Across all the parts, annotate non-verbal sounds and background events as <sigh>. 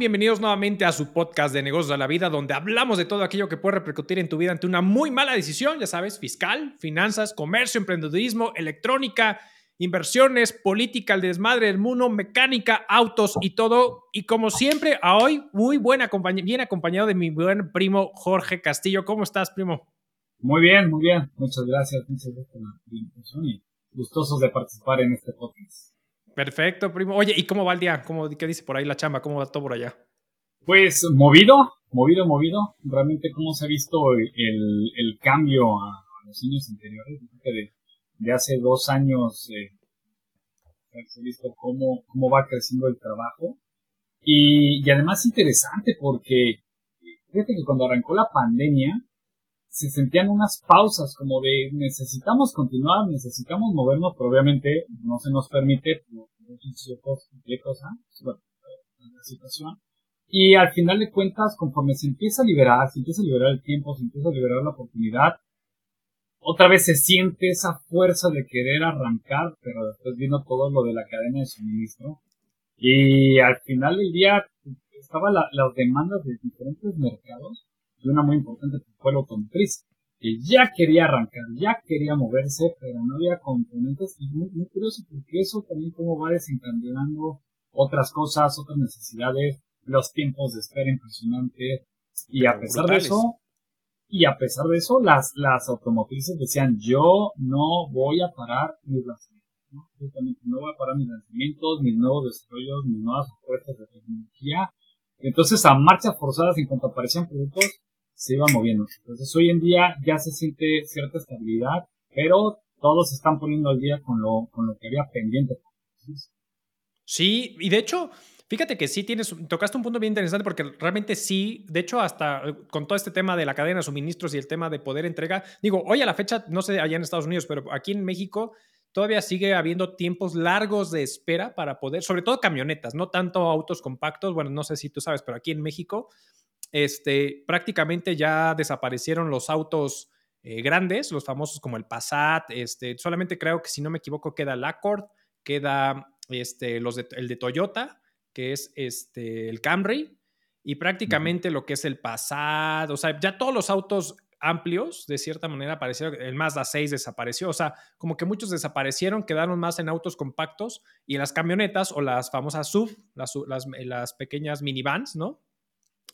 Bienvenidos nuevamente a su podcast de negocios de la vida, donde hablamos de todo aquello que puede repercutir en tu vida ante una muy mala decisión, ya sabes, fiscal, finanzas, comercio, emprendedurismo, electrónica, inversiones, política, el desmadre del mundo, mecánica, autos y todo. Y como siempre, a hoy, muy buena bien acompañado de mi buen primo Jorge Castillo. ¿Cómo estás, primo? Muy bien, muy bien. Muchas gracias. Muchas gracias por la invitación y gustosos de participar en este podcast. Perfecto, primo. Oye, ¿y cómo va el día? ¿Cómo, ¿Qué dice por ahí la chamba? ¿Cómo va todo por allá? Pues movido, movido, movido. Realmente cómo se ha visto el, el cambio a, los años anteriores. De, hace dos años eh, se ha visto cómo, cómo va creciendo el trabajo. Y, y además interesante porque fíjate que cuando arrancó la pandemia, se sentían unas pausas como de necesitamos continuar, necesitamos movernos, pero obviamente no se nos permite por ciertos bueno, la situación. Y al final de cuentas, conforme se empieza a liberar, se empieza a liberar el tiempo, se empieza a liberar la oportunidad, otra vez se siente esa fuerza de querer arrancar, pero después vino todo lo de la cadena de suministro. Y al final del día estaban las demandas de diferentes mercados y una muy importante fue el automotriz, que ya quería arrancar, ya quería moverse, pero no había componentes y muy, curioso porque eso también como va desencadenando otras cosas, otras necesidades, los tiempos de espera impresionantes y a pesar de eso, y a pesar de eso, las, las automotrices decían, yo no voy a parar mis lanzamientos, ¿no? no voy a parar mis lanzamientos, mis nuevos desarrollos, mis nuevas ofertas de tecnología. Entonces, a marchas forzadas, en cuanto aparecían productos, se iba moviendo. Entonces hoy en día ya se siente cierta estabilidad, pero todos se están poniendo al día con lo, con lo que había pendiente. Sí, y de hecho, fíjate que sí tienes, tocaste un punto bien interesante porque realmente sí, de hecho, hasta eh, con todo este tema de la cadena de suministros y el tema de poder entrega, digo, hoy a la fecha, no sé allá en Estados Unidos, pero aquí en México todavía sigue habiendo tiempos largos de espera para poder, sobre todo camionetas, no tanto autos compactos, bueno, no sé si tú sabes, pero aquí en México este, prácticamente ya desaparecieron los autos eh, grandes, los famosos como el Passat, este, solamente creo que si no me equivoco queda el Accord, queda este, los el de Toyota, que es este, el Camry, y prácticamente lo que es el Passat, o sea, ya todos los autos amplios, de cierta manera, aparecieron, el Mazda 6 desapareció, o sea, como que muchos desaparecieron, quedaron más en autos compactos y las camionetas o las famosas SUV, las, las, las pequeñas minivans, ¿no?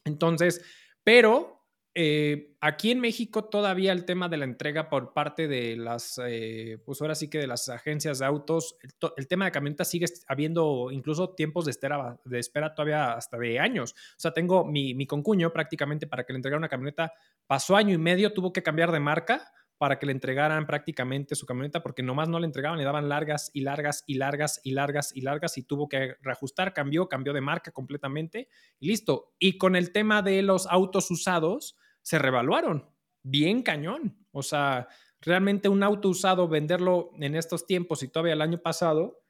Entonces, pero eh, aquí en México todavía el tema de la entrega por parte de las, eh, pues ahora sí que de las agencias de autos, el, tema de camionetas sigue habiendo incluso tiempos de espera, de espera todavía hasta de años. O sea, tengo mi, concuño prácticamente para que le entregara una camioneta, pasó año y medio, tuvo que cambiar de marca para que le entregaran prácticamente su camioneta porque nomás no le entregaban, le daban largas y largas y largas y largas y largas y tuvo que reajustar, cambió, cambió de marca completamente y listo. Y con el tema de los autos usados, se revaluaron. Bien cañón. O sea, realmente un auto usado, venderlo en estos tiempos y todavía el año pasado,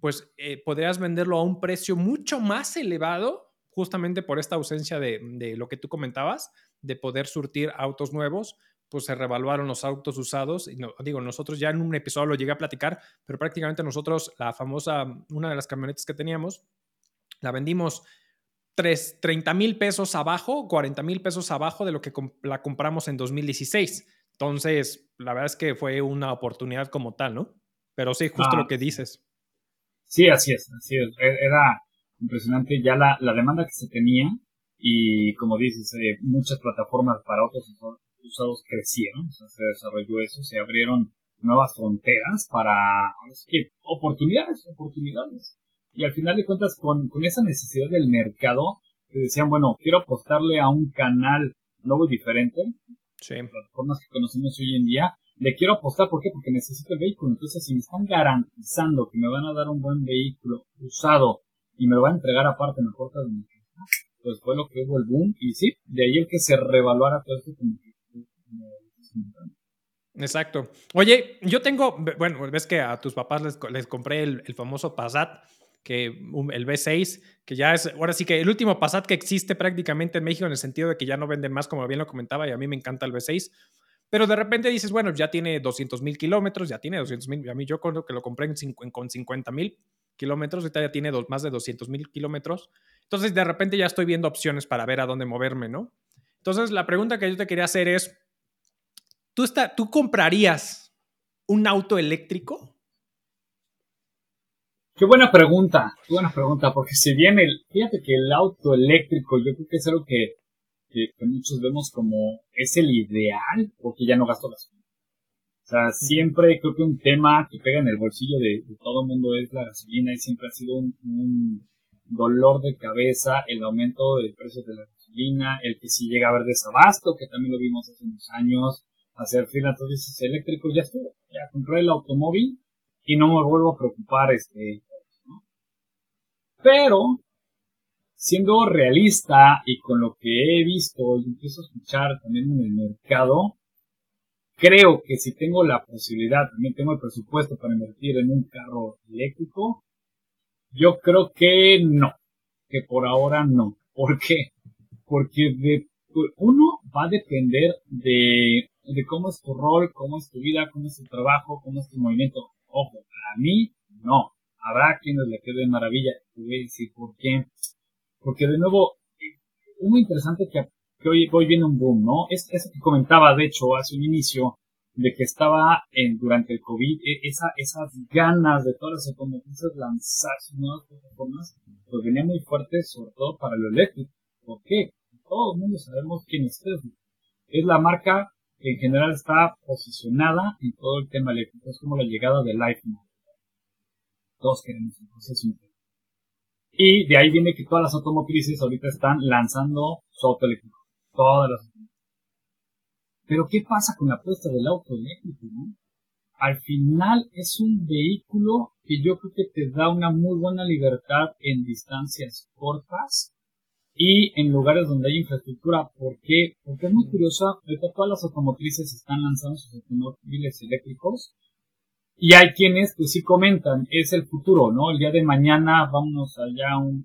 pues eh, podrías venderlo a un precio mucho más elevado justamente por esta ausencia de, de lo que tú comentabas, de poder surtir autos nuevos pues se revaluaron los autos usados. Y no, digo, nosotros ya en un episodio lo llegué a platicar, pero prácticamente nosotros, la famosa, una de las camionetas que teníamos, la vendimos 3, 30 mil pesos abajo, 40 mil pesos abajo de lo que la compramos en 2016. Entonces, la verdad es que fue una oportunidad como tal, ¿no? Pero sí, justo lo ah. que dices. Sí, así es, así es. E-, era impresionante ya la, la demanda que se tenía y como dices, eh, muchas plataformas para otros usados crecieron, o sea, se desarrolló eso, se abrieron nuevas fronteras para oportunidades, oportunidades. Y al final de cuentas, con, con esa necesidad del mercado, te decían, bueno, quiero apostarle a un canal nuevo y diferente, sí. plataformas que conocemos hoy en día, le quiero apostar, ¿por qué? Porque necesito el vehículo. Entonces, si me están garantizando que me van a dar un buen vehículo usado y me lo van a entregar aparte en la puerta de mi casa, pues fue lo que hubo el boom. Y sí, de ahí el que se revaluara todo esto como Exacto. Oye, yo tengo, bueno, ves que a tus papás les, compré el, famoso Passat, que el B6, que ya es, ahora sí que el último Passat que existe prácticamente en México en el sentido de que ya no venden más, como bien lo comentaba, y a mí me encanta el B6. Pero de repente dices, bueno, ya tiene 200 mil kilómetros, ya tiene 200 mil. A mí yo creo que lo compré con 50 mil kilómetros, ahorita ya tiene más de 200 mil kilómetros. Entonces, de repente ya estoy viendo opciones para ver a dónde moverme, ¿no? Entonces, la pregunta que yo te quería hacer es, ¿tú, está, ¿tú comprarías un auto eléctrico? Qué buena pregunta, qué buena pregunta, porque si bien el, fíjate que el auto eléctrico yo creo que es algo que, que, muchos vemos como es el ideal, porque ya no gasto gasolina. O sea, siempre creo que un tema que pega en el bolsillo de, todo el mundo es la gasolina y siempre ha sido un, dolor de cabeza el aumento del precio de la gasolina, el que si llega a haber desabasto, que también lo vimos hace unos años, hacer fila, entonces eléctrico ya estuvo, ya compré el automóvil y no me vuelvo a preocupar este pero siendo realista y con lo que he visto y empiezo a escuchar también en el mercado creo que si tengo la posibilidad también tengo el presupuesto para invertir en un carro eléctrico yo creo que no que por ahora no. ¿por qué? porque de, uno va a depender de de cómo es tu rol, cómo es tu vida, cómo es tu trabajo, cómo es tu movimiento. Ojo, a mí no. Habrá quienes le quede maravilla. Te voy a decir por qué. Porque de nuevo, muy interesante que, hoy, hoy viene un boom, ¿no? Es eso que comentaba, de hecho, hace un inicio, de que estaba en, durante el COVID, e, esa, esas ganas de todas las automotrices lanzar sus nuevas plataformas, pues venía muy fuerte, sobre todo para lo eléctrico. ¿Por qué? Todo el mundo sabemos quién es Tesla. Es la marca en general está posicionada en todo el tema eléctrico. Es como la llegada del iPhone. Todos queremos un proceso Y de ahí viene que todas las automotrices ahorita están lanzando su auto eléctrico. Todas las Pero ¿qué pasa con la apuesta del auto eléctrico? Al final es un vehículo que yo creo que te da una muy buena libertad en distancias cortas y en lugares donde hay infraestructura. ¿Por qué? Porque es muy curioso, ahorita todas las automotrices están lanzando sus automóviles eléctricos y hay quienes pues sí comentan, es el futuro, ¿no? El día de mañana vámonos allá a un,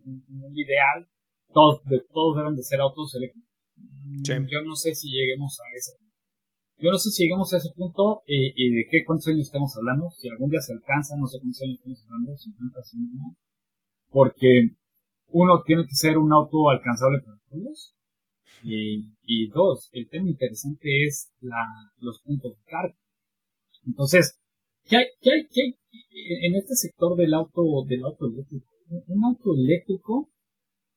ideal, todos, de, todos deben de ser autos eléctricos. Mm, yo no sé si lleguemos a ese punto. Yo no sé si lleguemos a ese punto eh, y de qué cuántos años estamos hablando, si algún día se alcanza, no sé cuántos años estamos hablando, 50, 100, porque uno, tiene que ser un auto alcanzable para todos. Y, dos, el tema interesante es la, los puntos de carga. Entonces, ¿qué hay, qué hay, qué hay en este sector del auto, del auto eléctrico? Un auto eléctrico,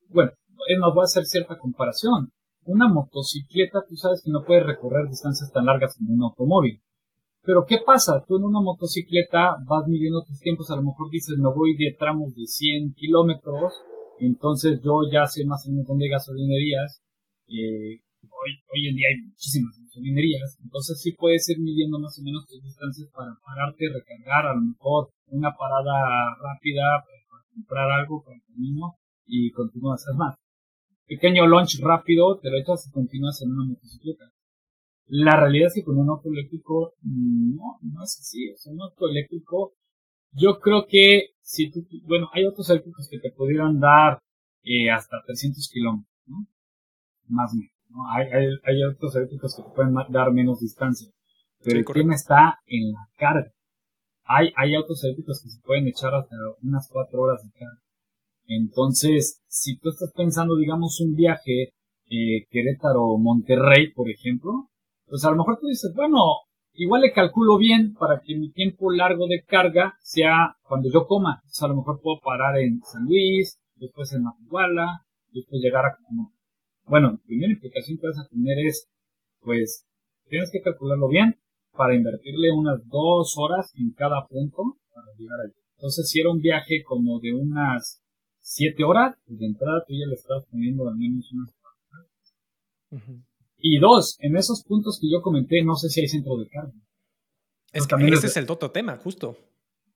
bueno, nos va a hacer cierta comparación. Una motocicleta, tú sabes que no puede recorrer distancias tan largas como un automóvil. Pero ¿qué pasa? Tú en una motocicleta vas midiendo tus tiempos, a lo mejor dices, me voy de tramos de 100 kilómetros, entonces yo ya sé más menos dónde hay gasolinerías. Eh, hoy, hoy en día hay muchísimas gasolinerías. Entonces sí puedes ir midiendo más o menos tus distancias para pararte, recargar, a lo mejor una parada rápida para comprar algo para el camino y continúas. Es más, pequeño launch rápido, te lo echas y continúas en una motocicleta. La realidad es que con un auto eléctrico no, no es así. O sea, un auto eléctrico yo creo que si tú, bueno, hay otros eléctricos que te pudieran dar eh, hasta 300 kilómetros, ¿no? Más o menos, ¿no? Hay, hay, hay otros eléctricos que te pueden dar menos distancia. Pero el tema está en la carga. Hay, hay autos eléctricos que se pueden echar hasta unas 4 horas de carga. Entonces, si tú estás pensando, digamos, un viaje eh, Querétaro-Monterrey, por ejemplo, pues a lo mejor tú dices, bueno, Igual le calculo bien para que mi tiempo largo de carga sea cuando yo coma. Entonces a lo mejor puedo parar en San Luis, después en Mapuala, después llegar a como. Bueno, la primera implicación que vas a tener es, pues, tienes que calcularlo bien para invertirle unas dos horas en cada punto para llegar allí. Entonces, si era un viaje como de unas siete horas, pues de entrada tú ya le estás poniendo al menos unas horas. Y dos, en esos puntos que yo comenté, no sé si hay centro de carga. Es que ese es el otro tema, justo.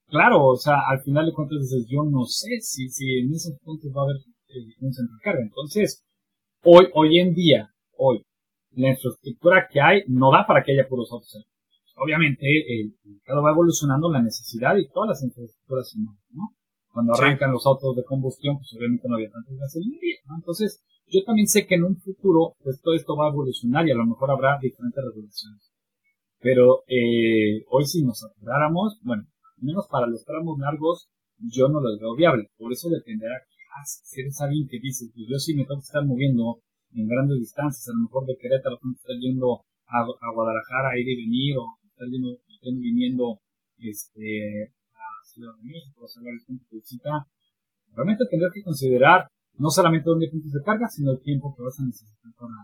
Claro, o sea, al final de cuentas dices, yo no sé si, si en esos puntos va a haber eh, un centro de carga. Entonces, hoy, hoy en día, hoy, la infraestructura que hay no da para que haya puros autos Obviamente, el mercado va evolucionando la necesidad y todas las infraestructuras, ¿no? Cuando arrancan los autos de combustión, pues obviamente no había tantas gasolinerías, ¿no? Entonces, yo también sé que en un futuro, pues todo esto va a evolucionar y a lo mejor habrá diferentes regulaciones. Pero eh, hoy si nos apuráramos, bueno, al menos para los tramos largos, yo no lo veo viable. Por eso dependerá qué si eres alguien que dice, pues yo sí me tengo que estar moviendo en grandes distancias, a lo mejor de Querétaro, tengo que estar yendo a, Guadalajara a ir y venir, o estar yendo, viniendo este, Ciudad de México, a varios puntos de visita, realmente tendrás que considerar no solamente dónde puntos de carga, sino el tiempo que vas a necesitar para...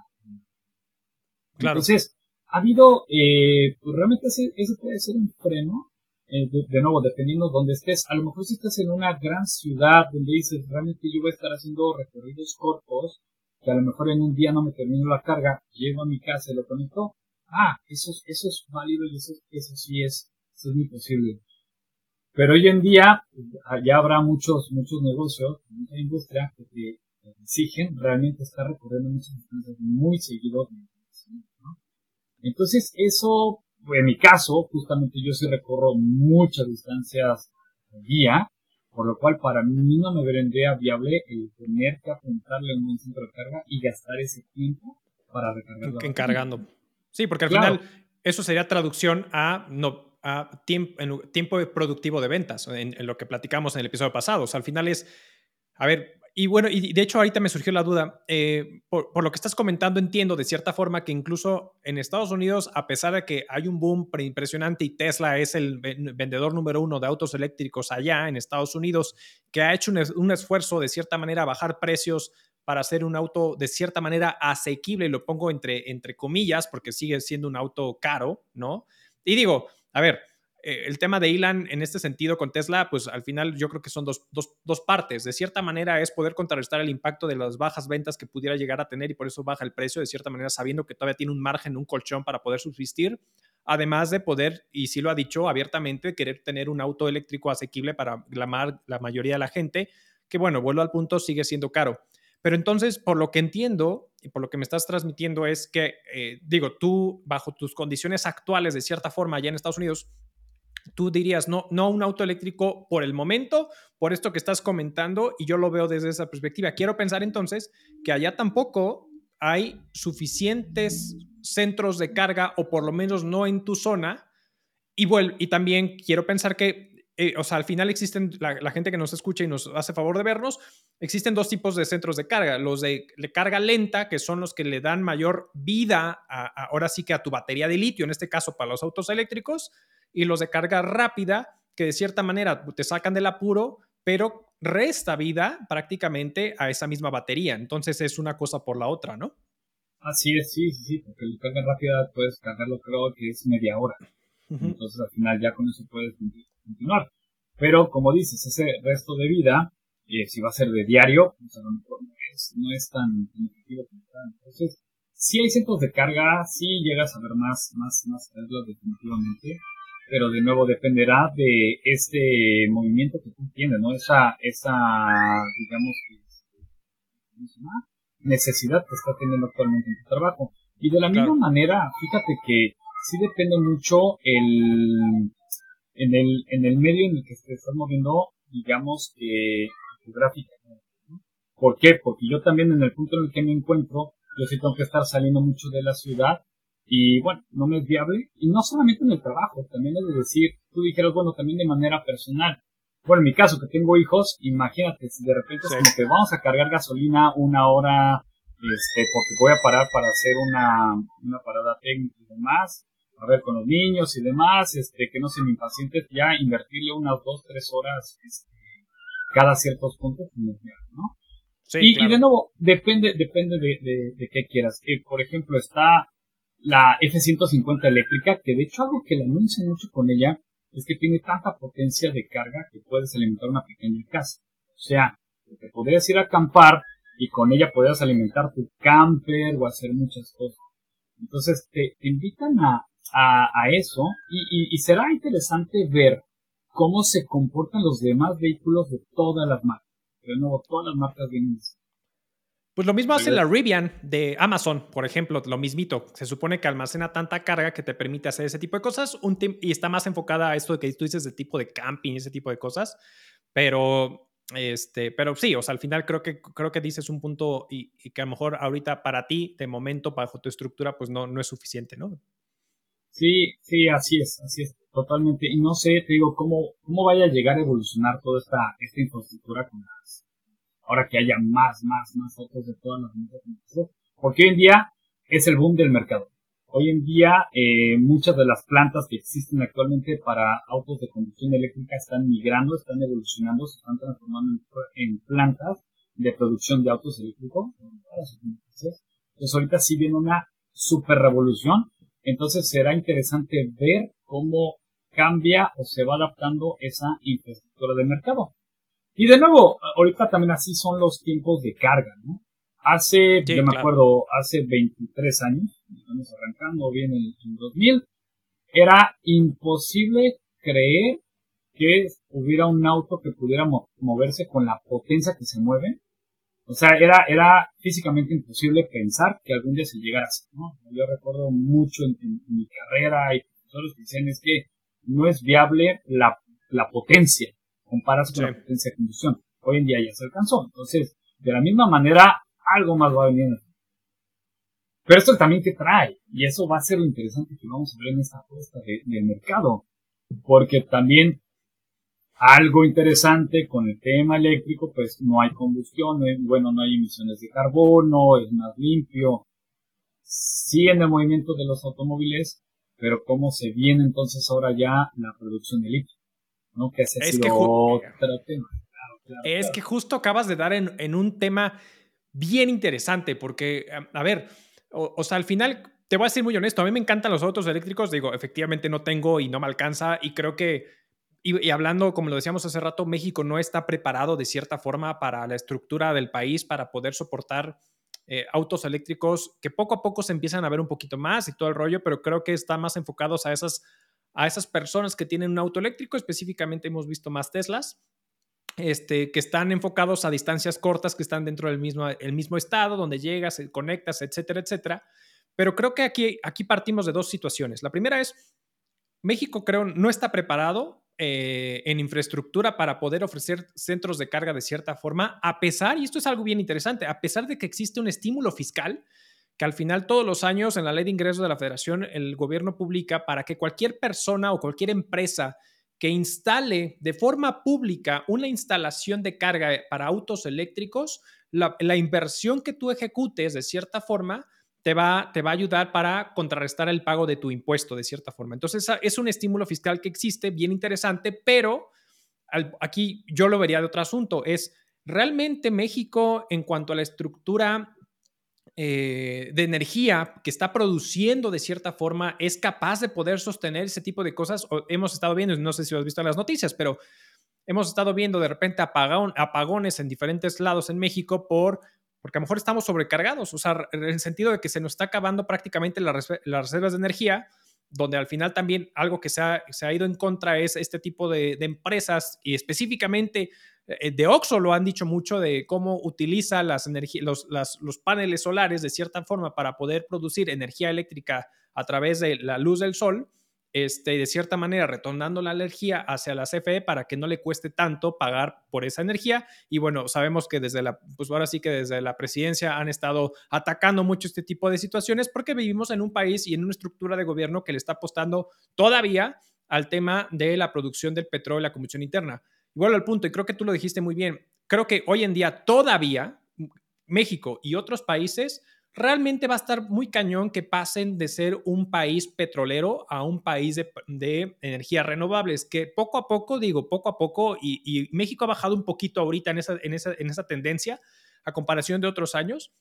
Claro. Entonces, ha habido, eh, pues realmente ese, ese puede ser un freno eh, de, nuevo, dependiendo de dónde estés. A lo mejor si estás en una gran ciudad donde dices, realmente yo voy a estar haciendo recorridos cortos, que a lo mejor en un día no me termino la carga, llego a mi casa y lo conecto. Ah, eso, eso es válido y eso, eso sí es, eso es muy posible. Pero hoy en día ya habrá muchos, muchos negocios, mucha industria que te exigen realmente estar recorriendo muchas distancias muy seguido. Entonces eso en mi caso, justamente yo sí recorro muchas distancias al día, por lo cual para mí no me vendría viable el tener que apuntarle a un centro de carga y gastar ese tiempo para recargar. Encargando. Sí, porque al final eso sería traducción a, no, a tiempo, tiempo productivo de ventas, en, en, lo que platicamos en el episodio pasado. O sea, al final es, a ver, y bueno, y de hecho ahorita me surgió la duda, eh, por, lo que estás comentando entiendo de cierta forma que incluso en Estados Unidos, a pesar de que hay un boom impresionante y Tesla es el vendedor número uno de autos eléctricos allá en Estados Unidos, que ha hecho un, esfuerzo de cierta manera a bajar precios para hacer un auto de cierta manera asequible, y lo pongo entre, entre comillas porque sigue siendo un auto caro, ¿no? Y digo, a ver, eh, el tema de Elon en este sentido con Tesla, pues al final yo creo que son dos, partes. De cierta manera es poder contrarrestar el impacto de las bajas ventas que pudiera llegar a tener y por eso baja el precio, de cierta manera sabiendo que todavía tiene un margen, un colchón para poder subsistir, además de poder, y sí lo ha dicho abiertamente, querer tener un auto eléctrico asequible para la, la mayoría de la gente, que bueno, vuelvo al punto, sigue siendo caro. Pero entonces, por lo que entiendo y por lo que me estás transmitiendo es que, eh, digo, tú, bajo tus condiciones actuales, de cierta forma, allá en Estados Unidos, tú dirías, no, no un auto eléctrico por el momento, por esto que estás comentando, y yo lo veo desde esa perspectiva. Quiero pensar entonces que allá tampoco hay suficientes centros de carga, o por lo menos no en tu zona. Y, y también quiero pensar que, eh, o sea, al final existen, la, gente que nos escucha y nos hace favor de vernos, existen dos tipos de centros de carga. Los de, carga lenta, que son los que le dan mayor vida, ahora sí que a tu batería de litio, en este caso para los autos eléctricos, y los de carga rápida, que de cierta manera te sacan del apuro, pero resta vida prácticamente a esa misma batería. Entonces es una cosa por la otra, ¿no? Así es, sí, sí, sí, porque la carga rápida puedes cargarlo creo que es media hora. Entonces al final ya con eso puedes continuar. Pero como dices, ese resto de vida, eh, si va a ser de diario, pues a lo mejor no es, no es tan efectivo como tal. Entonces, si hay centros de carga, sí llegas a ver más, más, más definitivamente pero de nuevo dependerá de este movimiento que tú tienes, ¿no? Esa, esa, digamos, necesidad que está teniendo actualmente en tu trabajo. Y de la misma manera, fíjate que sí depende mucho el, en el, en el medio en el que te estás moviendo, digamos, que geográficamente. ¿no? ¿Por qué? Porque yo también en el punto en el que me encuentro, yo sí tengo que estar saliendo mucho de la ciudad y bueno, no me es viable. Y no solamente en el trabajo, también es de decir, tú dijeras, bueno, también de manera personal. Bueno, en mi caso, que tengo hijos, imagínate, si de repente es como que vamos a cargar gasolina una hora, este, porque voy a parar para hacer una, una parada técnica y demás, a ver con los niños y demás, este, que no se me impacientes, ya invertirle unas dos, tres horas, este, cada ciertos puntos, ¿no? Sí, y, y, de nuevo, depende, depende de, de, de qué quieras. Eh, por ejemplo, está la F-150 eléctrica, que de hecho algo que le anuncia mucho con ella es que tiene tanta potencia de carga que puedes alimentar una pequeña casa. O sea, te podrías ir a acampar y con ella podrías alimentar tu camper o hacer muchas cosas. Entonces te, invitan a, a, eso y, y, será interesante ver cómo se comportan los demás vehículos de todas las marcas. De nuevo, todas las marcas vienen pues lo mismo hace la Rivian de Amazon, por ejemplo, lo mismito. Se supone que almacena tanta carga que te permite hacer ese tipo de cosas un y está más enfocada a esto que tú dices de tipo de camping, ese tipo de cosas. Pero, este, pero sí, o sea, al final creo que, creo que dices un punto y, que a lo mejor ahorita para ti, de momento, bajo tu estructura, pues no, no es suficiente, ¿no? Sí, sí, así es, así es, totalmente. Y no sé, te digo, cómo, cómo vaya a llegar a evolucionar toda esta, esta infraestructura con las ahora que haya más, más, más autos de todas las porque hoy en día es el boom del mercado. Hoy en día eh, muchas de las plantas que existen actualmente para autos de combustión eléctrica están migrando, están evolucionando, se están transformando en, plantas de producción de autos eléctricos. Entonces ahorita sí viene una super revolución. Entonces será interesante ver cómo cambia o se va adaptando esa infraestructura de mercado. Y de nuevo, ahorita también así son los tiempos de carga, ¿no? Hace, yo me acuerdo, hace 23 años, estamos arrancando bien en, en 2000, era imposible creer que hubiera un auto que pudiera moverse con la potencia que se mueve. O sea, era, era físicamente imposible pensar que algún día se llegara ¿no? Yo recuerdo mucho en, mi carrera y profesores que dicen es que no es viable la, la potencia compararse con la potencia de combustión. Hoy en día ya se alcanzó. Entonces, de la misma manera, algo más va a venir. Pero esto también te trae, y eso va a ser lo interesante que vamos a ver en esta apuesta de, del mercado, porque también algo interesante con el tema eléctrico, pues no hay combustión, bueno, no hay emisiones de carbono, es más limpio, sí en el movimiento de los automóviles, pero cómo se viene entonces ahora ya la producción de litio, ¿no? Que ese es sido otro tema. es que justo acabas de dar en, en un tema bien interesante porque, a ver, o, sea, al final, te voy a ser muy honesto, a mí me encantan los autos eléctricos, digo, efectivamente no tengo y no me alcanza y creo que, y, hablando, como lo decíamos hace rato, México no está preparado de cierta forma para la estructura del país para poder soportar eh, autos eléctricos que poco a poco se empiezan a ver un poquito más y todo el rollo, pero creo que están más enfocados a esas, a esas personas que tienen un auto eléctrico, específicamente hemos visto más Teslas este, que están enfocados a distancias cortas, que están dentro del mismo, el mismo estado, donde llegas, eh, conectas, etcétera, etcétera. Pero creo que aquí, aquí partimos de dos situaciones. La primera es, México creo no está preparado eh, en infraestructura para poder ofrecer centros de carga de cierta forma, a pesar, y esto es algo bien interesante, a pesar de que existe un estímulo fiscal que al final todos los años en la ley de ingresos de la federación el gobierno publica para que cualquier persona o cualquier empresa que instale de forma pública una instalación de carga para autos eléctricos, la, inversión que tú ejecutes de cierta forma te va, te va a ayudar para contrarrestar el pago de tu impuesto de cierta forma. Entonces es un estímulo fiscal que existe, bien interesante, pero aquí yo lo vería de otro asunto, es realmente México en cuanto a la estructura eh, de energía que está produciendo de cierta forma es capaz de poder sostener ese tipo de cosas. hemos estado viendo, no sé si has visto las noticias, pero hemos estado viendo de repente apagones en diferentes lados en México por porque a lo mejor estamos sobrecargados, o sea, en el sentido de que se nos está acabando prácticamente las, reservas de energía, donde al final también algo que se ha, ido en contra es este tipo de, de empresas y específicamente eh, de Oxo lo han dicho mucho de cómo utiliza las los, los paneles solares de cierta forma para poder producir energía eléctrica a través de la luz del sol, este, de cierta manera retornando la energía hacia la CFE para que no le cueste tanto pagar por esa energía. Y bueno, sabemos que desde la, pues ahora sí que desde la presidencia han estado atacando mucho este tipo de situaciones porque vivimos en un país y en una estructura de gobierno que le está apostando todavía al tema de la producción del petróleo y la combustión interna. Igual al punto, y creo que tú lo dijiste muy bien, creo que hoy en día todavía México y otros países realmente va a estar muy cañón que pasen de ser un país petrolero a un país de, energías renovables, que poco a poco, digo, poco a poco, y, México ha bajado un poquito ahorita en esa, en, esa, en esa tendencia a comparación de otros años,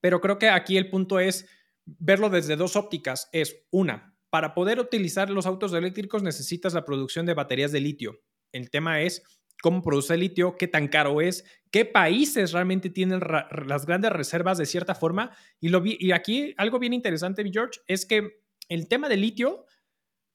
pero creo que aquí el punto es verlo desde dos ópticas. Es una, para poder utilizar los autos eléctricos necesitas la producción de baterías de litio. El tema es cómo produce litio, qué tan caro es, qué países realmente tienen las grandes reservas de cierta forma. Y, lo y aquí algo bien interesante, George, es que el tema del litio,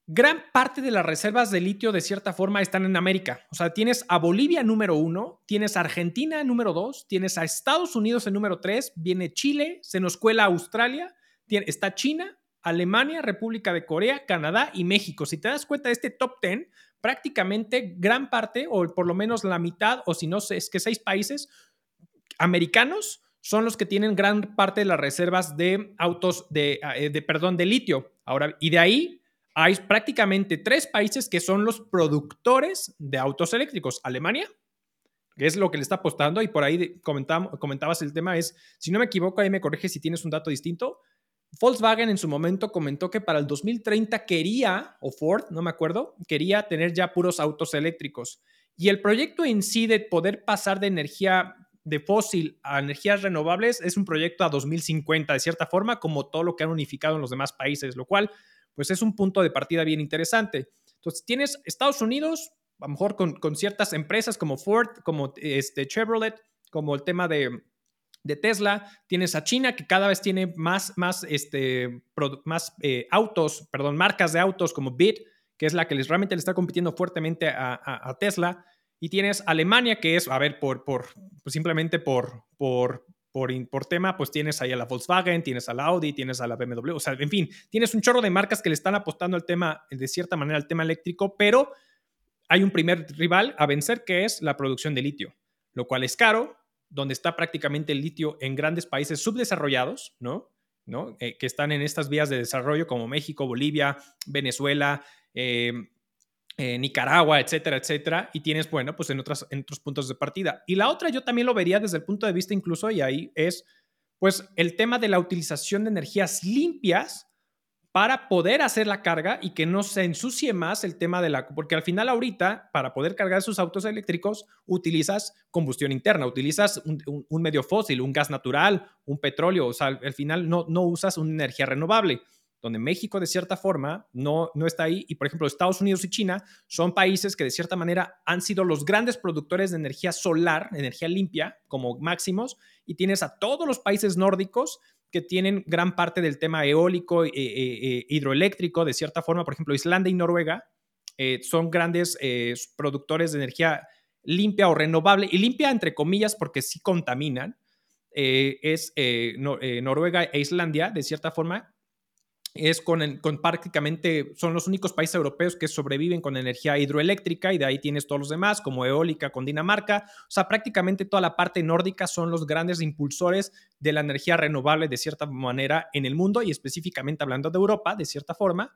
gran parte de las reservas de litio de cierta forma están en América. O sea, tienes a Bolivia número uno, tienes a Argentina número dos, tienes a Estados Unidos en número tres, viene Chile, se nos cuela Australia, está China, Alemania, República de Corea, Canadá y México. Si te das cuenta de este top ten, prácticamente gran parte, o por lo menos la mitad, o si no es que seis países americanos son los que tienen gran parte de las reservas de autos de, eh, de, perdón, de litio. Ahora, y de ahí hay prácticamente tres países que son los productores de autos eléctricos: Alemania, que es lo que le está apostando, y por ahí comentabas el tema, es, si no me equivoco, ahí me corriges si tienes un dato distinto, Volkswagen en su momento comentó que para el 2030 quería, o Ford, no me acuerdo, quería tener ya puros autos eléctricos. Y el proyecto en sí de poder pasar de energía de fósil a energías renovables es un proyecto a 2050, de cierta forma, como todo lo que han unificado en los demás países, lo cual, pues es un punto de partida bien interesante. Entonces, tienes Estados Unidos, a lo mejor con, con ciertas empresas como Ford, como este, Chevrolet, como el tema de, de Tesla, tienes a China que cada vez tiene más, más, este, más eh, autos, perdón, marcas de autos como BIT, que es la que realmente le está compitiendo fuertemente a, Tesla, y tienes Alemania que es, a ver, por, por pues simplemente por, por, por, por, tema, pues tienes ahí a la Volkswagen, tienes a la Audi, tienes a la BMW, o sea, en fin, tienes un chorro de marcas que le están apostando al tema, de cierta manera, al tema eléctrico, pero hay un primer rival a vencer que es la producción de litio, lo cual es caro, donde está prácticamente el litio en grandes países subdesarrollados, ¿no? ¿no? Eh, que están en estas vías de desarrollo como México, Bolivia, Venezuela, eh, eh, Nicaragua, etcétera, etcétera, y tienes, bueno, pues en, otras, en otros puntos de partida. Y la otra yo también lo vería desde el punto de vista incluso, y ahí es, pues, el tema de la utilización de energías limpias para poder hacer la carga y que no se ensucie más el tema de la... Porque al final ahorita, para poder cargar esos autos eléctricos, utilizas combustión interna, utilizas un, medio fósil, un gas natural, un petróleo, o sea, al final no, no usas una energía renovable donde México de cierta forma no, no está ahí y por ejemplo Estados Unidos y China son países que de cierta manera han sido los grandes productores de energía solar, energía limpia como máximos y tienes a todos los países nórdicos que tienen gran parte del tema eólico, e hidroeléctrico, de cierta forma, por ejemplo, Islandia y Noruega eh, son grandes productores de energía limpia o renovable, y limpia entre comillas porque sí contaminan, es Noruega e Islandia, de cierta forma, es con, con, prácticamente, son los únicos países europeos que sobreviven con energía hidroeléctrica y de ahí tienes todos los demás, como eólica con Dinamarca. O sea, prácticamente toda la parte nórdica son los grandes impulsores de la energía renovable de cierta manera en el mundo y específicamente hablando de Europa, de cierta forma.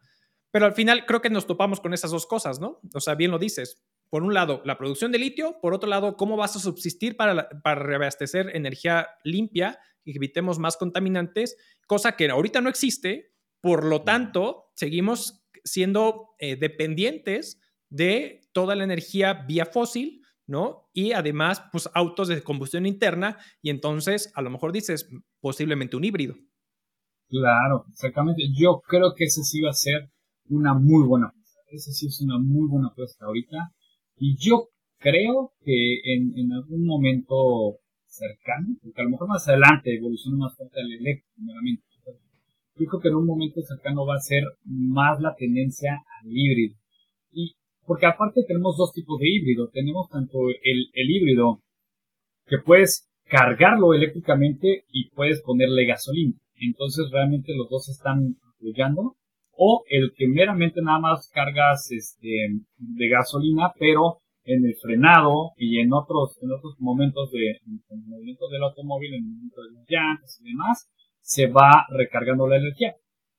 Pero al final creo que nos topamos con esas dos cosas, ¿no? O sea, bien lo dices. Por un lado, la producción de litio, por otro lado, cómo vas a subsistir para, para reabastecer energía limpia y evitemos más contaminantes, cosa que ahorita no existe, por lo tanto, seguimos siendo eh, dependientes de toda la energía vía fósil, ¿no? Y además, pues autos de combustión interna y entonces, a lo mejor dices, posiblemente un híbrido. Claro, exactamente. Yo creo que ese sí va a ser una muy buena apuesta. Ese sí es una muy buena apuesta ahorita. Y yo creo que en, algún momento cercano, porque a lo mejor más adelante evoluciona más fuerte el eléctrico, nuevamente yo creo que en un momento cercano va a ser más la tendencia al híbrido. Y porque aparte tenemos dos tipos de híbrido. Tenemos tanto el, el híbrido que puedes cargarlo eléctricamente y puedes ponerle gasolina. Entonces realmente los dos están apoyando. O el que meramente nada más cargas este, de gasolina, pero en el frenado y en otros, en otros momentos de, en movimiento del automóvil, en el movimiento de las llantas y demás, se va recargando la energía.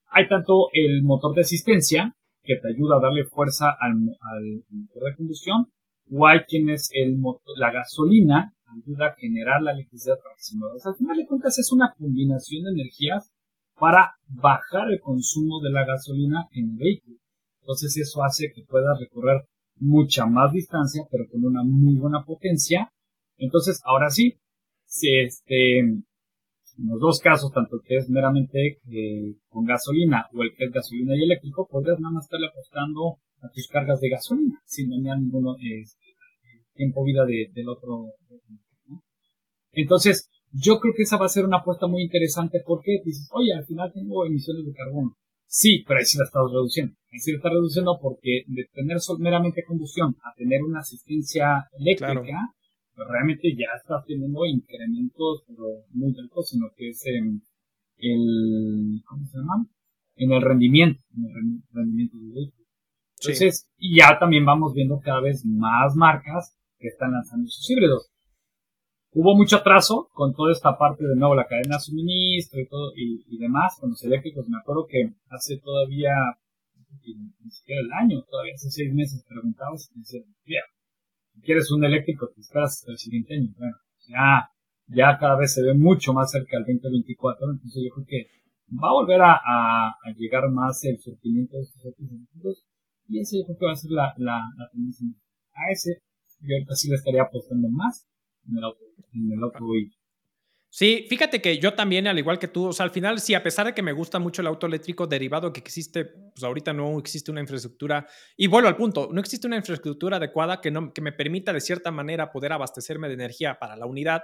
Hay tanto el motor de asistencia, que te ayuda a darle fuerza al, motor de combustión, o hay quienes el motor, la gasolina ayuda a generar la electricidad para que se al final de cuentas es una combinación de energías para bajar el consumo de la gasolina en el vehículo. Entonces eso hace que puedas recorrer mucha más distancia, pero con una muy buena potencia. Entonces, ahora sí, este, en los dos casos, tanto que es meramente eh, con gasolina o el que es gasolina y eléctrico, podrías nada más estarle apostando a tus cargas de gasolina sin dañar ningún eh, tiempo vida del otro. Entonces, yo creo que esa va a ser una apuesta muy interesante porque dices, oye, al final tengo emisiones de carbono. Sí, pero ahí sí la estás reduciendo. Ahí sí la estás reduciendo porque de tener meramente combustión a tener una asistencia eléctrica, realmente ya está teniendo incrementos pero muy altos en lo que es em, el, ¿cómo se llama? En el rendimiento, en el rendimiento del vehículo. Entonces, y ya también vamos viendo cada vez más marcas que están lanzando sus híbridos. Hubo mucho atraso con toda esta parte de nuevo, la cadena de suministro y todo y, demás, con los eléctricos. Me acuerdo que hace todavía, ni siquiera el año, todavía hace seis meses preguntabas y decían, quieres un eléctrico, te esperas hasta el siguiente año. Bueno, ya, ya cada vez se ve mucho más cerca del 2024, entonces yo creo que va a volver a, a, llegar más el surtimiento de estos eléctricos y ese yo creo que va a ser la, la, la tendencia. A ese, yo ahorita sí le estaría apostando más en el auto, en el auto Sí, fíjate que yo también, al igual que tú, o sea, al final, sí, a pesar de que me gusta mucho el auto eléctrico derivado que existe, pues ahorita no existe una infraestructura, y vuelvo al punto, no existe una infraestructura adecuada que, no, que me permita de cierta manera poder abastecerme de energía para la unidad,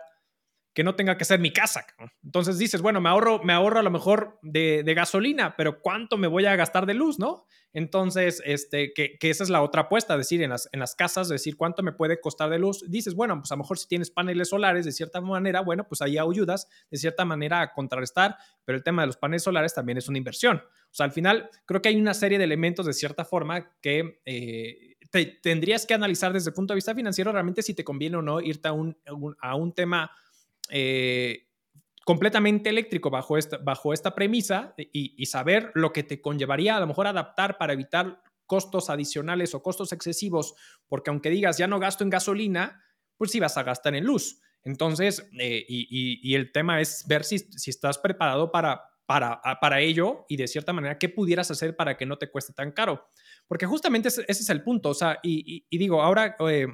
que no tenga que ser mi casa. Entonces dices, bueno, me ahorro, me ahorro a lo mejor de, gasolina, pero ¿cuánto me voy a gastar de luz, no? Entonces, este, que, esa es la otra apuesta, decir, en las, en las casas, decir, ¿cuánto me puede costar de luz? Dices, bueno, pues a lo mejor si tienes paneles solares, de cierta manera, bueno, pues ahí ayudas de cierta manera a contrarrestar, pero el tema de los paneles solares también es una inversión. O sea, al final, creo que hay una serie de elementos de cierta forma que... Eh, tendrías que analizar desde el punto de vista financiero realmente si te conviene o no irte a un, a un tema eh, completamente eléctrico bajo esta, bajo esta premisa y, saber lo que te conllevaría a lo mejor adaptar para evitar costos adicionales o costos excesivos, porque aunque digas ya no gasto en gasolina, pues sí vas a gastar en luz. Entonces, eh, y, el tema es ver si, si estás preparado para, para, para, ello y de cierta manera qué pudieras hacer para que no te cueste tan caro. Porque justamente ese, es el punto. O sea, y, digo, ahora eh,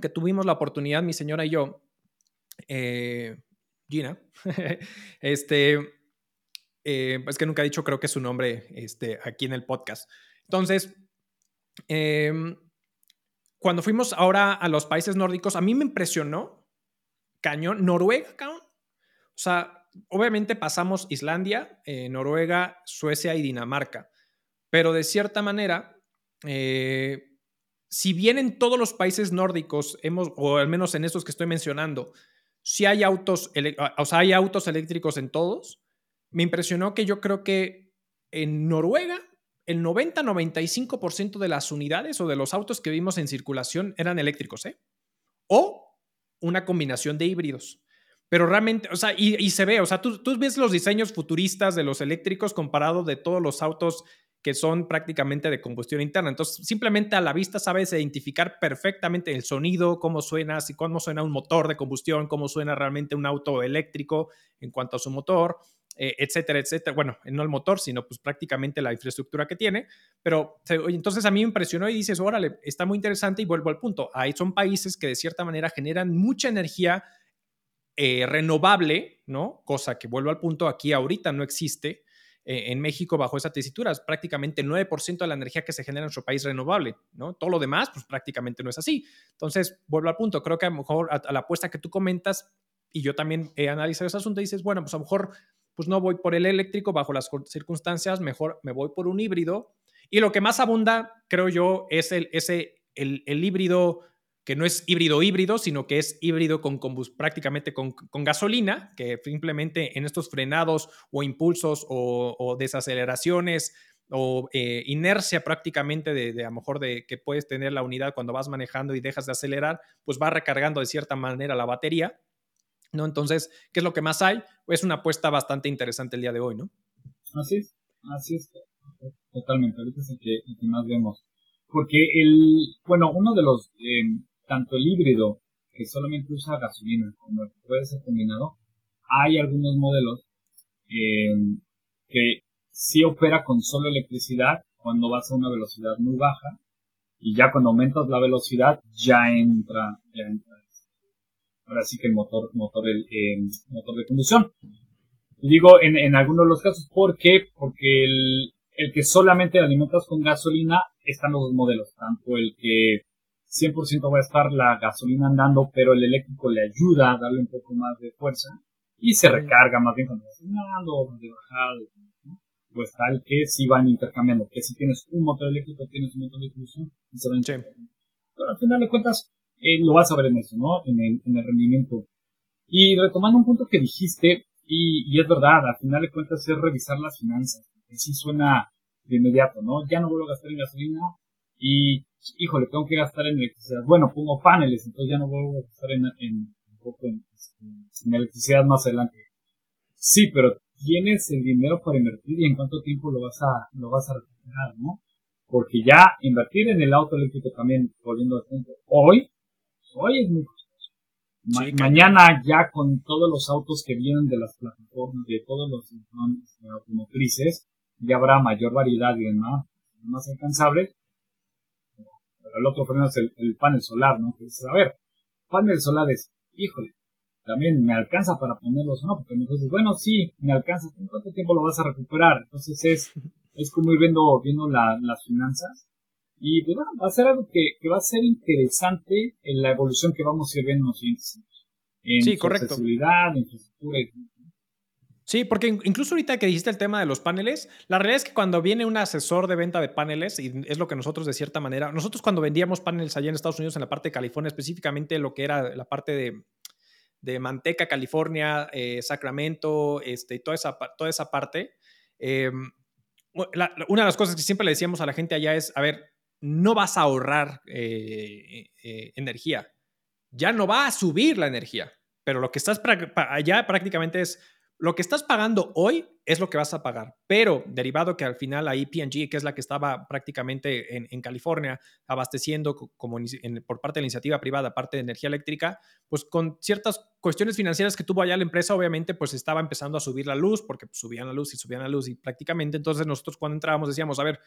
que tuvimos la oportunidad, mi señora y yo, eh, Gina, <laughs> este, eh, es que nunca he dicho, creo que su nombre este, aquí en el podcast. Entonces, em, cuando fuimos ahora a los países nórdicos, a mí me impresionó, cañón, Noruega. O sea, obviamente pasamos Islandia, eh, Noruega, Suecia y Dinamarca, pero de cierta manera, si bien en todos los países nórdicos hemos, o al menos en estos que estoy mencionando, si hay autos, ah, o sea, hay autos eléctricos en todos. Me impresionó que yo creo que en Noruega el 90-95% de las unidades o de los autos que vimos en circulación eran eléctricos, ¿eh? O una combinación de híbridos. Pero realmente, o sea, y, se ve, o sea, tú, tú, ves los diseños futuristas de los eléctricos comparado de todos los autos que son prácticamente de combustión interna. Entonces, simplemente a la vista sabes identificar perfectamente el sonido, cómo suena, si cómo suena un motor de combustión, cómo suena realmente un auto eléctrico en cuanto a su motor, eh, etcétera, etcétera. Bueno, no el motor, sino pues prácticamente la infraestructura que tiene. Pero entonces a mí me impresionó y dices, órale, está muy interesante y vuelvo al punto. Ahí son países que de cierta manera generan mucha energía eh, renovable, ¿no? Cosa que vuelvo al punto, aquí ahorita no existe. Eh, en México bajo esa tesitura. Es prácticamente 9% de la energía que se genera en nuestro país renovable, ¿no? Todo lo demás, pues prácticamente no es así. Entonces, vuelvo al punto, creo que a lo mejor a, la apuesta que tú comentas, y yo también he analizado ese asunto, dices, bueno, pues a lo mejor pues no voy por el eléctrico bajo las circunstancias, mejor me voy por un híbrido. Y lo que más abunda, creo yo, es el, ese, el, el híbrido que no es híbrido híbrido, sino que es híbrido con prácticamente con, gasolina, que simplemente en estos frenados o impulsos o, desaceleraciones o eh, inercia prácticamente de, a lo mejor de que puedes tener la unidad cuando vas manejando y dejas de acelerar, pues va recargando de cierta manera la batería, ¿no? Entonces, ¿qué es lo que más hay? Es una apuesta bastante interesante el día de hoy, ¿no? Así es, así es, totalmente, ahorita es el que, más vemos. Porque el, bueno, uno de los... Eh, tanto el híbrido, que solamente usa gasolina, como el que puede ser combinado, hay algunos modelos eh, que sí opera con solo electricidad cuando vas a una velocidad muy baja y ya cuando aumentas la velocidad ya entra, ya entra ahora sí que el motor, motor, el, eh, motor de conducción. Digo en, en algunos de los casos, ¿por qué? Porque el, el que solamente alimentas con gasolina están los dos modelos, tanto el que 100% va a estar la gasolina andando, pero el eléctrico le ayuda a darle un poco más de fuerza y se recarga más bien cuando vas andando, de bajada, pues tal que si van intercambiando, que si tienes un motor eléctrico, tienes un motor de inclusión y se van Pero al final de cuentas, eh, lo vas a ver en eso, ¿no? En el, en el rendimiento. Y retomando un punto que dijiste, y, y, es verdad, al final de cuentas es revisar las finanzas, que sí suena de inmediato, ¿no? Ya no vuelvo a gastar en gasolina y híjole, tengo que gastar en electricidad. Bueno, pongo paneles, entonces ya no voy a gastar en, en, en, electricidad más adelante. Sí, pero tienes el dinero para invertir y en cuánto tiempo lo vas a, lo vas a recuperar, ¿no? Porque ya invertir en el auto eléctrico también, volviendo al punto, hoy Hoy es muy costoso. mañana ya con todos los autos que vienen de las plataformas, de todos los automotrices, ya habrá mayor variedad y demás, más alcanzable. El otro problema es el, panel solar, ¿no? Que a ver, panel solar es, híjole, también me alcanza para ponerlos no, porque me dices, bueno, sí, me alcanza, ¿en cuánto tiempo lo vas a recuperar? Entonces es, <laughs> es como ir viendo, viendo las finanzas. Y pues, bueno, va a ser algo que, que, va a ser interesante en la evolución que vamos a ir viendo en los siguientes años. En sí, correcto. accesibilidad, infraestructura y Sí, porque incluso ahorita que dijiste el tema de los paneles, la realidad es que cuando viene un asesor de venta de paneles, y es lo que nosotros de cierta manera, nosotros cuando vendíamos paneles allá en Estados Unidos, en la parte de California, específicamente lo que era la parte de, de Manteca, California, eh, Sacramento, este, toda, esa, toda esa parte, eh, una de las cosas que siempre le decíamos a la gente allá es, a ver, no vas a ahorrar eh, energía, ya no va a subir la energía, pero lo que estás allá prácticamente es lo que estás pagando hoy es lo que vas a pagar, pero derivado que al final ahí PG, que es la que estaba prácticamente en, California abasteciendo como por parte de la iniciativa privada, parte de energía eléctrica, pues con ciertas cuestiones financieras que tuvo allá la empresa, obviamente pues estaba empezando a subir la luz, porque pues, subían la luz y subían la luz y prácticamente entonces nosotros cuando entrábamos decíamos, a ver,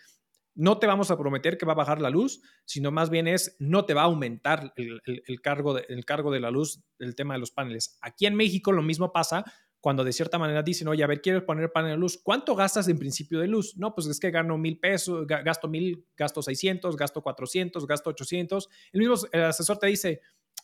no te vamos a prometer que va a bajar la luz, sino más bien es no te va a aumentar el, cargo, el cargo de la luz, el tema de los paneles. Aquí en México lo mismo pasa cuando de cierta manera dicen, oye, a ver, quieres poner panel de luz, ¿cuánto gastas en principio de luz? No, pues es que gano mil pesos, gasto mil, gasto 600, gasto 400, gasto 800. El mismo asesor te dice,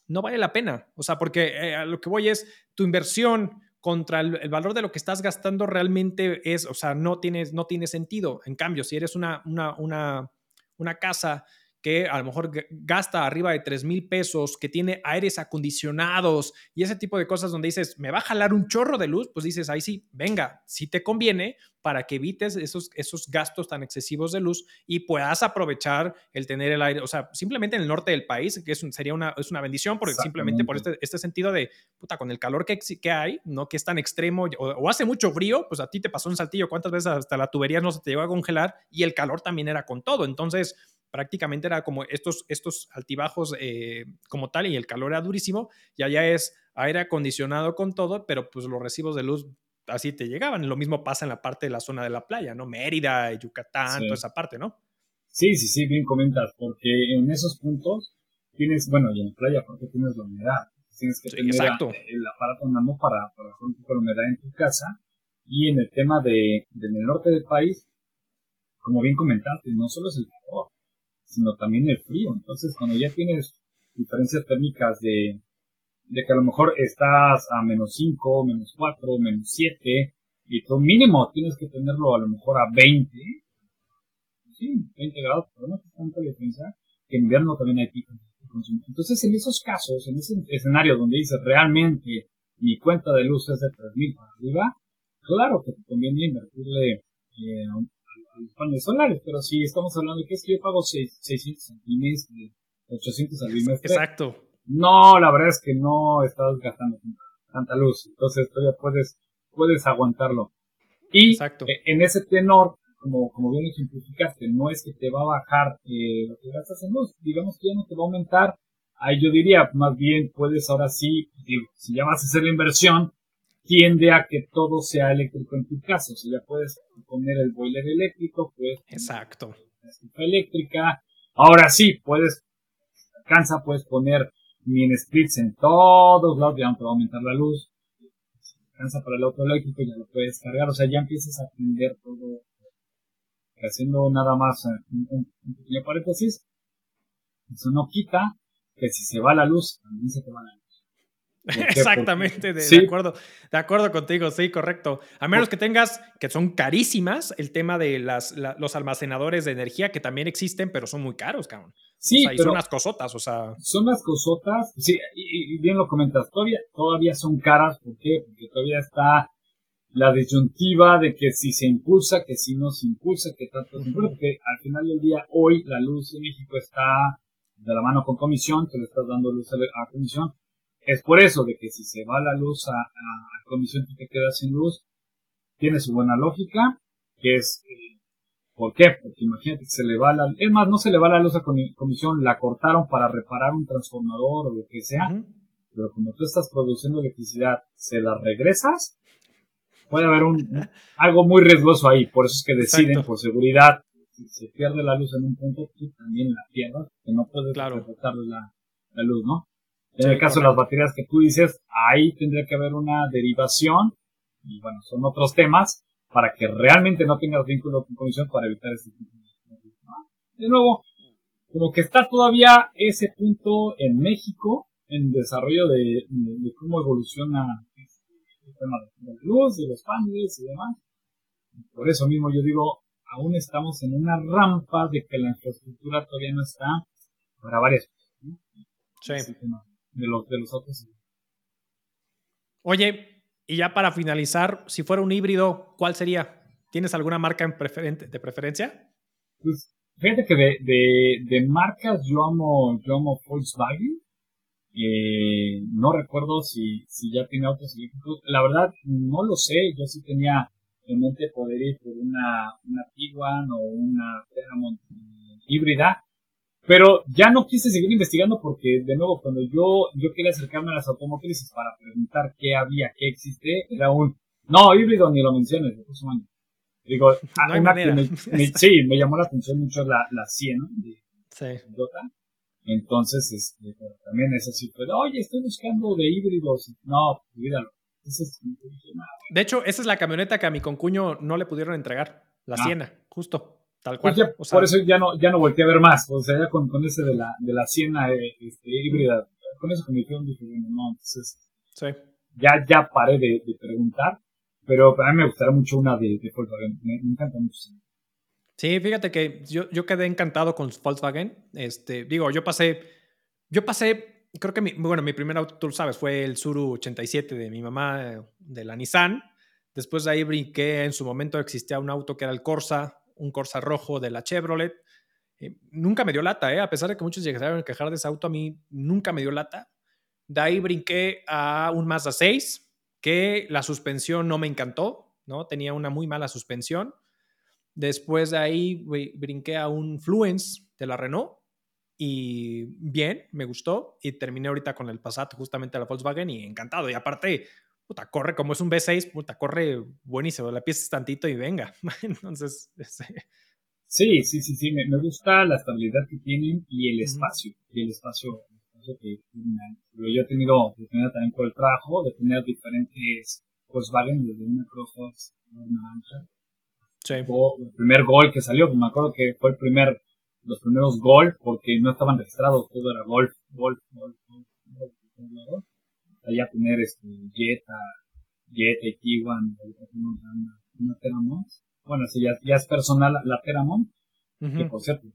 no vale la pena. O sea, porque eh, a lo que voy es, tu inversión contra el, valor de lo que estás gastando realmente es, o sea, no, tienes, no tiene sentido. En cambio, si eres una, una, una, una casa que a lo mejor gasta arriba de 3 mil pesos, que tiene aires acondicionados y ese tipo de cosas donde dices, me va a jalar un chorro de luz, pues dices, ahí sí, venga, si te conviene para que evites esos, esos gastos tan excesivos de luz y puedas aprovechar el tener el aire, o sea, simplemente en el norte del país, que es sería una, es una bendición, porque simplemente por este, este sentido de, puta, con el calor que, que hay, ¿no? Que es tan extremo, o, o, hace mucho frío, pues a ti te pasó un saltillo, ¿cuántas veces hasta la tubería no se te llegó a congelar? Y el calor también era con todo, entonces prácticamente era como estos, estos altibajos eh, como tal y el calor era durísimo y allá es aire acondicionado con todo, pero pues los recibos de luz así te llegaban. Lo mismo pasa en la parte de la zona de la playa, ¿no? Mérida, Yucatán, toda esa parte, ¿no? Sí, sí, sí, bien comentas, porque en esos puntos tienes, bueno, y en la playa porque tienes la humedad. Tienes que tener el aparato en mano para, para hacer un poco de humedad en tu casa. Y en el tema de, del norte del país, como bien comentaste, no solo es el calor, sino también el frío. Entonces, cuando ya tienes diferencias térmicas de, de que a lo mejor estás a menos 5, menos 4, menos 7, y tu mínimo tienes que tenerlo a lo mejor a 20, sí, 20 grados, pero no es tanta diferencia, que en invierno también hay picos. Entonces, en esos casos, en ese escenario donde dices realmente mi cuenta de luz es de 3.000 para arriba, claro que te conviene invertirle eh, paneles solares, pero si estamos hablando de que es que yo pago 600 al bimestre, 800 al bimestre. Exacto. No, la verdad es que no estás gastando tanta luz, entonces todavía puedes, puedes aguantarlo. Y e, en ese tenor, como, como bien ejemplificaste, no es que te va a bajar eh, lo que gastas en luz, digamos que ya no te va a aumentar. Ahí yo diría, más bien puedes ahora sí, digo, si ya vas a hacer la inversión, tiende a que todo sea eléctrico en tu casa. O sea, ya puedes poner el boiler eléctrico, pues. Exacto. La estufa eléctrica. Ahora sí, puedes, alcanza, puedes poner mini splits en todos lados, ya no te va a aumentar la luz. Si alcanza para el auto eléctrico, ya lo puedes cargar. O sea, ya empiezas a aprender todo. Haciendo nada más eh, un, pequeño paréntesis. Eso no quita que si se va la luz, también se te va la luz. Exactamente, de, acuerdo, de acuerdo contigo, sí, correcto. A menos que tengas, que son carísimas, el tema de las, los almacenadores de energía que también existen, pero son muy caros, cabrón. Sí, son unas cosotas, o sea. Son las cosotas, sí, y, bien lo comentas, todavía, todavía son caras, ¿por qué? Porque todavía está la disyuntiva de que si se impulsa, que si no se impulsa, que tanto se impulsa, porque al final del día, hoy la luz en México está de la mano con comisión, que le estás dando luz a comisión, es por eso de que si se va la luz a, a, comisión y te quedas sin luz, tiene su buena lógica, que es, eh, ¿Por qué? Porque imagínate que se le va la... Es más, no se le va la luz a comisión, la cortaron para reparar un transformador o lo que sea, pero como tú estás produciendo electricidad, se la regresas, puede haber un, algo muy riesgoso ahí. Por eso es que deciden, por seguridad, si se pierde la luz en un punto, tú también la pierdas, que no puedes claro. la, la luz, ¿no? En el caso de las baterías que tú dices, ahí tendría que haber una derivación, y bueno, son otros temas, para que realmente no tengas vínculo con comisión para evitar ese tipo de De nuevo, como que está todavía ese punto en México, en desarrollo de, cómo evoluciona el tema de la luz, de los paneles y demás. Por eso mismo yo digo, aún estamos en una rampa de que la infraestructura todavía no está para varias cosas. Sí de los, de los otros. Oye, y ya para finalizar, si fuera un híbrido, ¿cuál sería? ¿Tienes alguna marca en de preferencia? Pues fíjate que de, de, de marcas yo amo, yo amo Volkswagen. Eh, no recuerdo si, si ya tiene autos eléctricos. La verdad, no lo sé. Yo sí tenía en mente poder ir por una, una Tiguan o una Teramont híbrida. Pero ya no quise seguir investigando porque, de nuevo, cuando yo, yo quería acercarme a las automotrices para preguntar qué había, qué existe, era un, no, híbrido ni lo menciones, de Digo, <laughs> no una que me, sí, me llamó la atención mucho la, la 100, ¿no? De, sí. Entonces, este, también es así, pero, oye, estoy buscando de híbridos. No, olvídalo. de hecho, esa es la camioneta que a mi concuño no le pudieron entregar, la ah. Siena, justo. Tal cual. por eso ya no, ya no volteé a ver más. O sea, ya con, con ese de la, de la Siena eh, este, híbrida, con eso que me dijeron, dije, bueno, no, entonces. Sí. Ya, ya paré de, de, preguntar. Pero para mí me gustaría mucho una de, de Volkswagen. Me, encanta mucho. Sí, fíjate que yo, yo quedé encantado con Volkswagen. Este, digo, yo pasé. Yo pasé. Creo que mi, bueno, mi primer auto, tú lo sabes, fue el Suru 87 de mi mamá, de la Nissan. Después de ahí brinqué, en su momento existía un auto que era el Corsa, un Corsa rojo de la Chevrolet. Eh, nunca me dio lata, ¿eh? a pesar de que muchos llegaron a quejar de ese auto, a mí nunca me dio lata. De ahí brinqué a un Mazda 6, que la suspensión no me encantó, ¿no? Tenía una muy mala suspensión. Después de ahí brinqué a un Fluence de la Renault y bien, me gustó y terminé ahorita con el Passat justamente a la Volkswagen y encantado. Y aparte, puta, corre como es un V6, puta, corre buenísimo, la pieza tantito y venga. Entonces, sí, sí, sí, sí, me, gusta la estabilidad que tienen y el espacio, y el espacio, que tienen. Yo he tenido oportunidad también por el trabajo de tener diferentes Volkswagen, desde una Crossbox, una Ancha. Sí. el primer Gol que salió, me acuerdo que fue el primer, los primeros Gol, porque no estaban registrados, todo era Golf, Golf, Golf, Golf, Golf, Golf allá tener este Jetta, Jetta y Tiguan, una, una Teramont. Bueno, si ya, ya es personal la Teramont, que por cierto,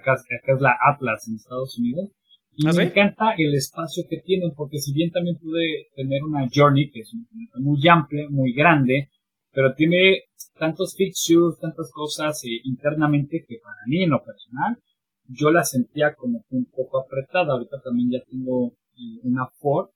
acá, acá es la Atlas en Estados Unidos. Y ¿Ah, me encanta el espacio que tienen, porque si bien también pude tener una Journey, que es muy amplia, muy grande, pero tiene tantos features, tantas cosas eh, internamente que para mí en lo personal, yo la sentía como un poco apretada. Ahorita también ya tengo eh, una Ford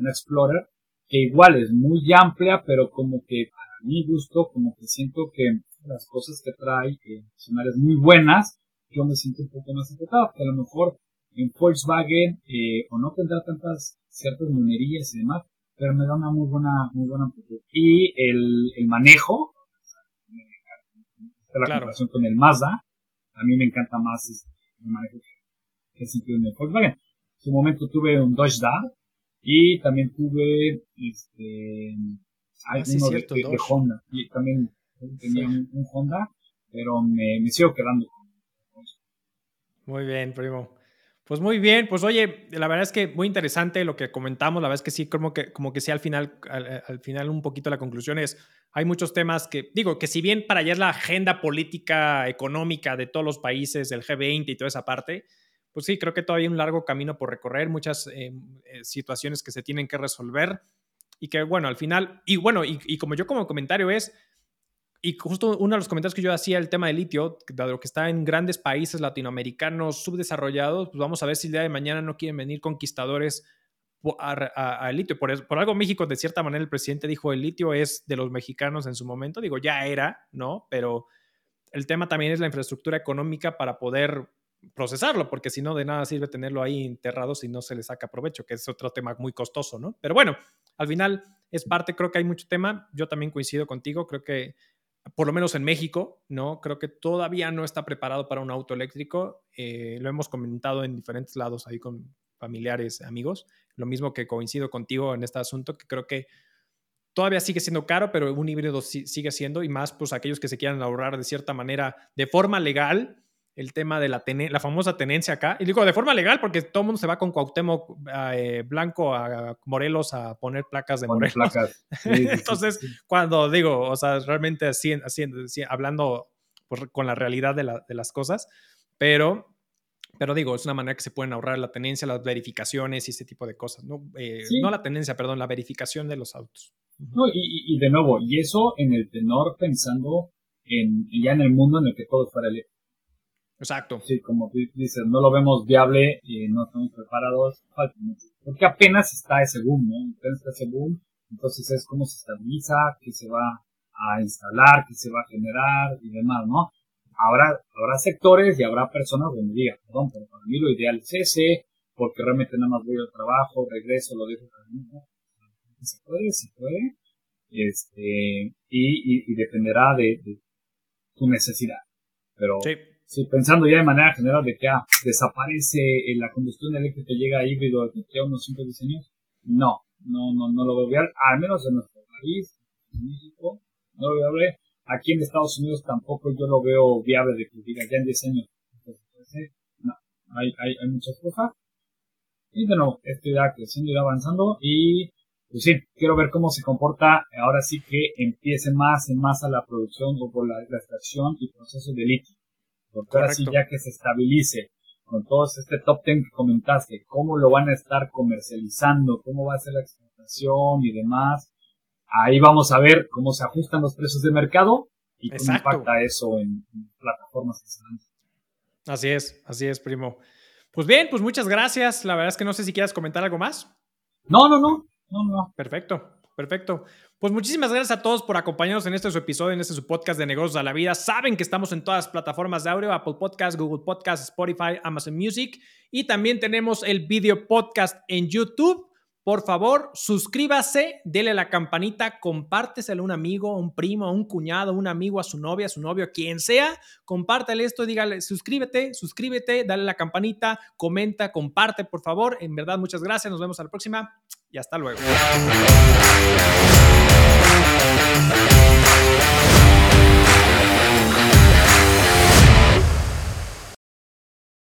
un Explorer, que igual es muy amplia, pero como que para mi gusto, como que siento que las cosas que trae que son áreas muy buenas, yo me siento un poco más apretado, que a lo mejor en Volkswagen eh, o no tendrá tantas ciertas monerías y demás, pero me da una muy buena, muy buena amplitud. Y el, el manejo, la comparación con el Mazda, a mí me encanta más el manejo que, que en el Volkswagen. En su momento tuve un Dodge Dart, y también tuve este ah, uno de, Honda. Y también tenía un, Honda, pero me, me sigo quedando Muy bien, primo. Pues muy bien, pues oye, la verdad es que muy interesante lo que comentamos, la verdad es que sí, como que, como que sí, al final, al, final un poquito la conclusión es, hay muchos temas que, digo, que si bien para allá es la agenda política, económica de todos los países, el G20 y toda esa parte, pues sí, creo que todavía hay un largo camino por recorrer, muchas eh, eh, situaciones que se tienen que resolver y que, bueno, al final, y bueno, y, como yo como comentario es, y justo uno de los comentarios que yo hacía, el tema del litio, dado que está en grandes países latinoamericanos subdesarrollados, pues vamos a ver si el día de mañana no quieren venir conquistadores al litio. Por, por, algo México, de cierta manera, el presidente dijo, el litio es de los mexicanos en su momento, digo, ya era, ¿no? Pero el tema también es la infraestructura económica para poder procesarlo, porque si no, de nada sirve tenerlo ahí enterrado si no se le saca provecho, que es otro tema muy costoso, ¿no? Pero bueno, al final es parte, creo que hay mucho tema, yo también coincido contigo, creo que por lo menos en México, ¿no? Creo que todavía no está preparado para un auto eléctrico, eh, lo hemos comentado en diferentes lados ahí con familiares, amigos, lo mismo que coincido contigo en este asunto, que creo que todavía sigue siendo caro, pero un híbrido sigue siendo, y más pues aquellos que se quieran ahorrar de cierta manera, de forma legal, el tema de la, la famosa tenencia acá. Y digo de forma legal porque todo el mundo se va con Cuauhtémoc eh, Blanco a Morelos a poner placas de Morelos. Placas. <laughs> Entonces, cuando digo, o sea, realmente así, hablando con la realidad de, de, las cosas, pero, pero digo, es una manera que se pueden ahorrar la tenencia, las verificaciones y ese tipo de cosas. No, eh, no la tenencia, perdón, la verificación de los autos. No, y, y, de nuevo, y eso en el tenor pensando en, ya en el mundo en el que todo fuera. Exacto. Sí, como dices, no lo vemos viable y no estamos preparados. Porque apenas está ese boom, ¿no? Apenas está ese boom. Entonces es cómo se estabiliza, qué se va a instalar, qué se va a generar y demás, ¿no? Habrá, habrá sectores y habrá personas donde digan, perdón, pero para mí lo ideal es ese, porque realmente nada más voy al trabajo, regreso, lo dejo para mí, Se puede, se puede. Este, y, y, dependerá de, de tu necesidad. Pero sí Sí, pensando ya de manera general de que ah, desaparece la combustión eléctrica, llega a híbrido de a unos 5 diseños, no, no, no, no lo veo viable, al menos en nuestro país, en México, no lo veo viable. Aquí en Estados Unidos tampoco yo lo veo viable de que diga ya en diseño. no, hay, hay, hay muchas cosas. Y de nuevo, esto irá creciendo, irá avanzando y pues sí, quiero ver cómo se comporta ahora sí que empiece más en más a la producción o por la extracción y proceso de litio porque ahora sí ya que se estabilice con todo este top 10 que comentaste, cómo lo van a estar comercializando, cómo va a ser la exportación y demás, ahí vamos a ver cómo se ajustan los precios de mercado y cómo impacta eso en, plataformas Así es, así es, primo. Pues bien, pues muchas gracias. La verdad es que no sé si quieras comentar algo más. No, no, no, no, no. Perfecto. Perfecto. Pues muchísimas gracias a todos por acompañarnos en este su episodio, en este su podcast de negocios a la vida. Saben que estamos en todas las plataformas de audio, Apple Podcast, Google Podcast, Spotify, Amazon Music y también tenemos el video podcast en YouTube. Por favor, suscríbase, dele la campanita, compárteselo a un amigo, a un primo, a un cuñado, a un amigo, a su novia, a su novio, a quien sea. Compártale esto, dígale, suscríbete, suscríbete, dale la campanita, comenta, comparte, por favor. En verdad, muchas gracias. Nos vemos a la próxima y hasta luego.